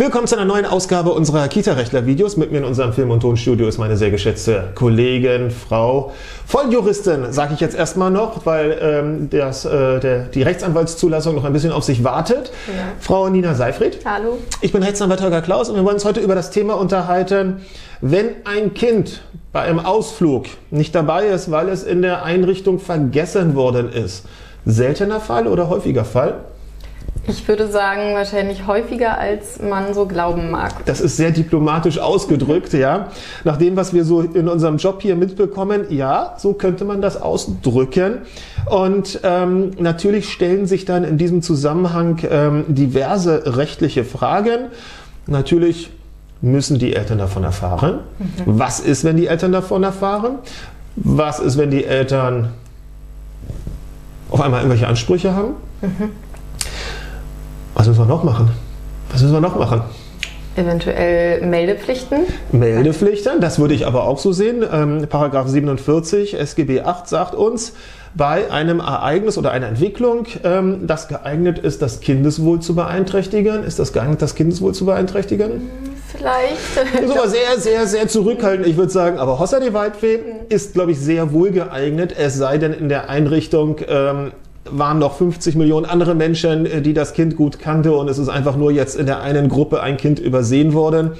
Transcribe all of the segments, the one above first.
Willkommen zu einer neuen Ausgabe unserer Kita-Rechtler-Videos. Mit mir in unserem Film- und Tonstudio ist meine sehr geschätzte Kollegin, Frau Volljuristin, sage ich jetzt erstmal noch, weil ähm, das, äh, der, die Rechtsanwaltszulassung noch ein bisschen auf sich wartet. Ja. Frau Nina Seifried. Hallo. Ich bin Rechtsanwalt Holger Klaus und wir wollen uns heute über das Thema unterhalten, wenn ein Kind bei einem Ausflug nicht dabei ist, weil es in der Einrichtung vergessen worden ist. Seltener Fall oder häufiger Fall? Ich würde sagen, wahrscheinlich häufiger, als man so glauben mag. Das ist sehr diplomatisch ausgedrückt, ja. Nach dem, was wir so in unserem Job hier mitbekommen, ja, so könnte man das ausdrücken. Und ähm, natürlich stellen sich dann in diesem Zusammenhang ähm, diverse rechtliche Fragen. Natürlich müssen die Eltern davon erfahren. Mhm. Was ist, wenn die Eltern davon erfahren? Was ist, wenn die Eltern auf einmal irgendwelche Ansprüche haben? Mhm. Was müssen wir noch machen? Was müssen wir noch machen? Eventuell Meldepflichten? Meldepflichten, das würde ich aber auch so sehen. Ähm, Paragraph 47 SGB 8 sagt uns, bei einem Ereignis oder einer Entwicklung, ähm, das geeignet ist, das Kindeswohl zu beeinträchtigen. Ist das geeignet, das Kindeswohl zu beeinträchtigen? Vielleicht. Das ist aber sehr, sehr, sehr zurückhaltend. Ich würde sagen, aber Hossa de Waldfee ist, glaube ich, sehr wohl geeignet, es sei denn in der Einrichtung ähm, waren noch 50 Millionen andere Menschen, äh, die das Kind gut kannte und es ist einfach nur jetzt in der einen Gruppe ein Kind übersehen worden.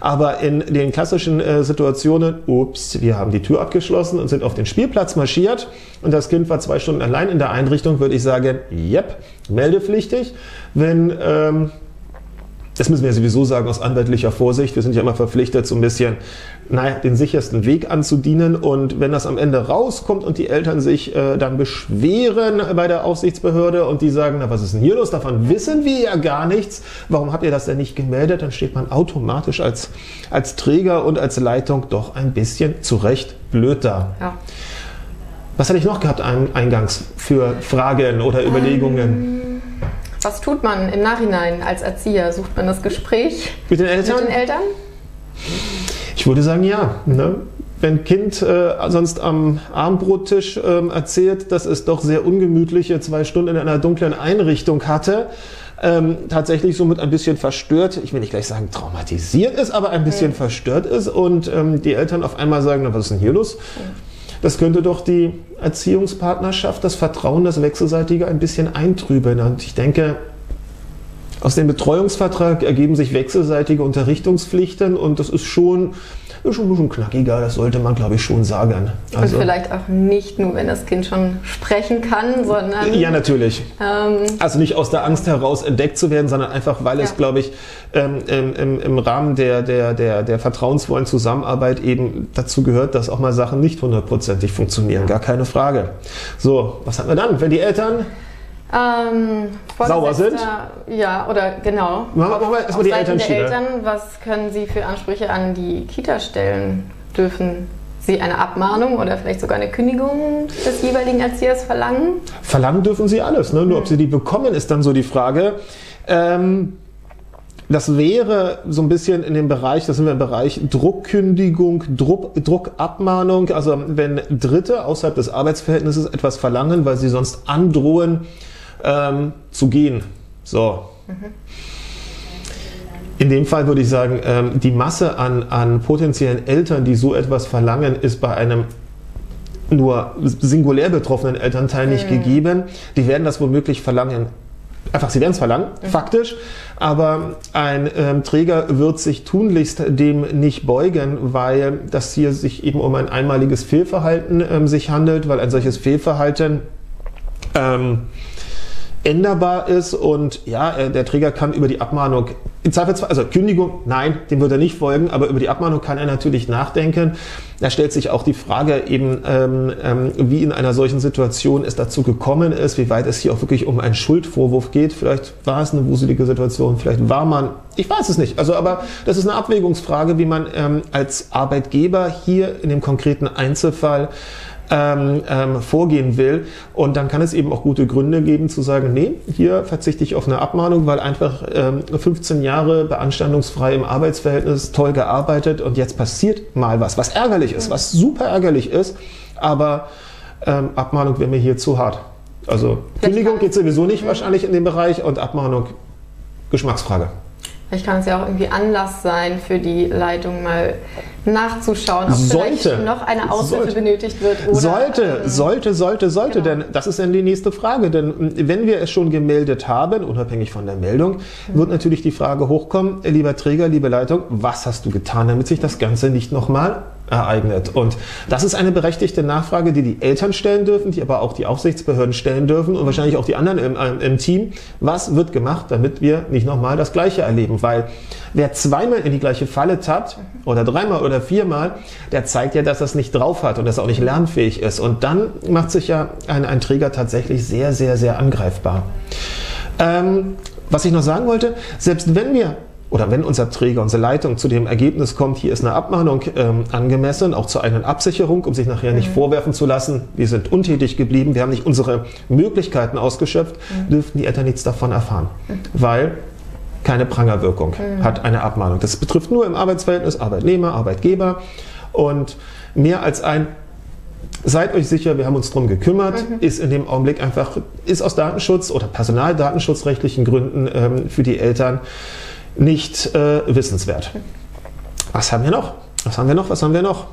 Aber in den klassischen äh, Situationen, ups, wir haben die Tür abgeschlossen und sind auf den Spielplatz marschiert und das Kind war zwei Stunden allein in der Einrichtung, würde ich sagen, yep, meldepflichtig. Wenn ähm, das müssen wir sowieso sagen aus anwaltlicher Vorsicht. Wir sind ja immer verpflichtet, so ein bisschen naja, den sichersten Weg anzudienen. Und wenn das am Ende rauskommt und die Eltern sich äh, dann beschweren bei der Aufsichtsbehörde und die sagen, na was ist denn hier los? Davon wissen wir ja gar nichts. Warum habt ihr das denn nicht gemeldet? Dann steht man automatisch als, als Träger und als Leitung doch ein bisschen zurecht blöd da. Ja. Was hatte ich noch gehabt eingangs für Fragen oder Überlegungen? Ähm was tut man im Nachhinein als Erzieher? Sucht man das Gespräch mit den Eltern? Mit den Eltern? Ich würde sagen, ja. Ne? Wenn Kind äh, sonst am Abendbrottisch äh, erzählt, dass es doch sehr ungemütliche zwei Stunden in einer dunklen Einrichtung hatte, ähm, tatsächlich somit ein bisschen verstört, ich will nicht gleich sagen traumatisiert ist, aber ein bisschen mhm. verstört ist und ähm, die Eltern auf einmal sagen, na, was ist denn hier los? Mhm das könnte doch die Erziehungspartnerschaft, das Vertrauen, das Wechselseitige ein bisschen eintrüben. Und ich denke, aus dem Betreuungsvertrag ergeben sich wechselseitige Unterrichtungspflichten und das ist schon ist schon ein bisschen knackiger, das sollte man, glaube ich, schon sagen. Also, und vielleicht auch nicht nur, wenn das Kind schon sprechen kann, sondern. Ja, natürlich. Ähm, also nicht aus der Angst heraus entdeckt zu werden, sondern einfach, weil ja. es, glaube ich, ähm, im, im, Rahmen der, der, der, der vertrauensvollen Zusammenarbeit eben dazu gehört, dass auch mal Sachen nicht hundertprozentig funktionieren. Gar keine Frage. So, was haben wir dann? Wenn die Eltern ähm, sauer sind? Ja, oder genau. Machen wir erstmal die Elternschiene. Eltern, was können Sie für Ansprüche an die Kita stellen? Dürfen Sie eine Abmahnung oder vielleicht sogar eine Kündigung des jeweiligen Erziehers verlangen? Verlangen dürfen Sie alles. Ne? Nur ob Sie die bekommen, ist dann so die Frage. Ähm, das wäre so ein bisschen in dem Bereich, das sind wir im Bereich Druckkündigung, Druck, Druckabmahnung. Also wenn Dritte außerhalb des Arbeitsverhältnisses etwas verlangen, weil sie sonst androhen, ähm, zu gehen. So. Mhm. In dem Fall würde ich sagen, ähm, die Masse an, an potenziellen Eltern, die so etwas verlangen, ist bei einem nur singulär betroffenen Elternteil nicht mhm. gegeben. Die werden das womöglich verlangen. Einfach, sie werden es verlangen, mhm. faktisch. Aber ein ähm, Träger wird sich tunlichst dem nicht beugen, weil das hier sich eben um ein einmaliges Fehlverhalten ähm, sich handelt, weil ein solches Fehlverhalten ähm, änderbar ist und ja, äh, der Träger kann über die Abmahnung, im Zweifelsfall, also Kündigung, nein, dem wird er nicht folgen, aber über die Abmahnung kann er natürlich nachdenken. Da stellt sich auch die Frage eben, ähm, ähm, wie in einer solchen Situation es dazu gekommen ist, wie weit es hier auch wirklich um einen Schuldvorwurf geht. Vielleicht war es eine wuselige Situation, vielleicht war man, ich weiß es nicht. Also, aber das ist eine Abwägungsfrage, wie man ähm, als Arbeitgeber hier in dem konkreten Einzelfall ähm, ähm, vorgehen will. Und dann kann es eben auch gute Gründe geben zu sagen, nee, hier verzichte ich auf eine Abmahnung, weil einfach ähm, 15 Jahre beanstandungsfrei im Arbeitsverhältnis toll gearbeitet und jetzt passiert mal was, was ärgerlich ist, was super ärgerlich ist, aber ähm, Abmahnung wäre mir hier zu hart. Also Kündigung geht sowieso nicht wahrscheinlich in dem Bereich und Abmahnung Geschmacksfrage. Vielleicht kann es ja auch irgendwie Anlass sein für die Leitung mal nachzuschauen, ob Sollte. vielleicht noch eine Aushilfe benötigt wird. Oder, sollte, ähm, sollte, sollte, sollte, genau. denn das ist dann die nächste Frage. Denn mm, wenn wir es schon gemeldet haben, unabhängig von der Meldung, wird natürlich die Frage hochkommen, lieber Träger, liebe Leitung, was hast du getan, damit sich das Ganze nicht nochmal ereignet? Und das ist eine berechtigte Nachfrage, die die Eltern stellen dürfen, die aber auch die Aufsichtsbehörden stellen dürfen und wahrscheinlich auch die anderen im, ähm, im Team. Was wird gemacht, damit wir nicht nochmal das Gleiche erleben? Weil wer zweimal in die gleiche Falle tappt oder dreimal oder viermal, der zeigt ja, dass es nicht drauf hat und dass er auch nicht lernfähig ist. Und dann macht sich ja ein, ein Träger tatsächlich sehr, sehr, sehr angreifbar. Ähm, was ich noch sagen wollte, selbst wenn wir oder wenn unser Träger, unsere Leitung zu dem Ergebnis kommt, hier ist eine Abmahnung ähm, angemessen, auch zur eigenen Absicherung, um sich nachher nicht vorwerfen zu lassen, wir sind untätig geblieben, wir haben nicht unsere Möglichkeiten ausgeschöpft, dürften die Eltern nichts davon erfahren. Weil keine Prangerwirkung hat eine Abmahnung. Das betrifft nur im Arbeitsverhältnis Arbeitnehmer, Arbeitgeber. Und mehr als ein Seid euch sicher, wir haben uns drum gekümmert, ist in dem Augenblick einfach, ist aus Datenschutz- oder personaldatenschutzrechtlichen Gründen ähm, für die Eltern nicht äh, wissenswert. Was haben wir noch? Was haben wir noch? Was haben wir noch?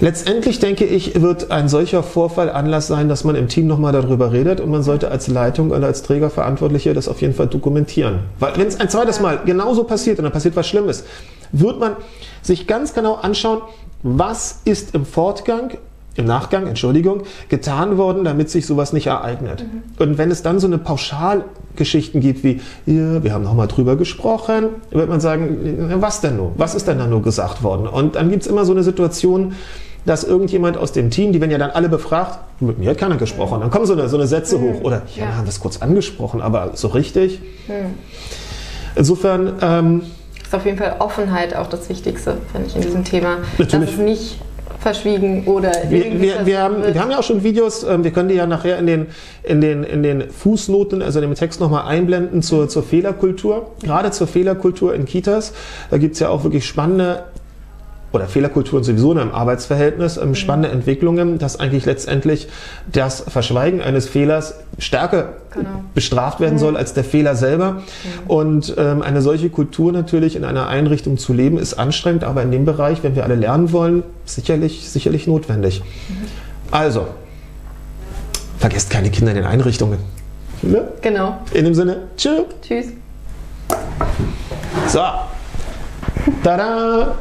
Letztendlich denke ich, wird ein solcher Vorfall Anlass sein, dass man im Team nochmal darüber redet und man sollte als Leitung oder als Trägerverantwortliche das auf jeden Fall dokumentieren. Weil wenn es ein zweites Mal genauso passiert und dann passiert was Schlimmes, wird man sich ganz genau anschauen, was ist im Fortgang im Nachgang, Entschuldigung, getan worden, damit sich sowas nicht ereignet. Und wenn es dann so eine Pauschalgeschichten gibt wie, ja, wir haben nochmal drüber gesprochen, wird man sagen, was denn nur? Was ist denn da nur gesagt worden? Und dann gibt es immer so eine Situation, dass irgendjemand aus dem Team, die werden ja dann alle befragt, mit mir hat keiner gesprochen. Dann kommen so eine, so eine Sätze hoch. Oder, ja, wir haben das kurz angesprochen, aber so richtig. Insofern, ähm, Ist auf jeden Fall Offenheit auch das Wichtigste, finde ich, in diesem Thema. Natürlich. Dass es nicht verschwiegen oder Wir, wir, wir, haben, wir haben ja auch schon Videos, ähm, wir können die ja nachher in den, in den, in den Fußnoten, also in dem Text nochmal einblenden zur, zur Fehlerkultur. Gerade zur Fehlerkultur in Kitas. Da gibt's ja auch wirklich spannende, oder Fehlerkulturen sowieso in einem Arbeitsverhältnis, ähm, spannende Entwicklungen, dass eigentlich letztendlich das Verschweigen eines Fehlers stärker Genau. bestraft werden soll als der Fehler selber. Und ähm, eine solche Kultur natürlich in einer Einrichtung zu leben, ist anstrengend, aber in dem Bereich, wenn wir alle lernen wollen, sicherlich, sicherlich notwendig. Also, vergesst keine Kinder in den Einrichtungen. Ne? Genau. In dem Sinne, tschüss. Tschüss. So. Tada!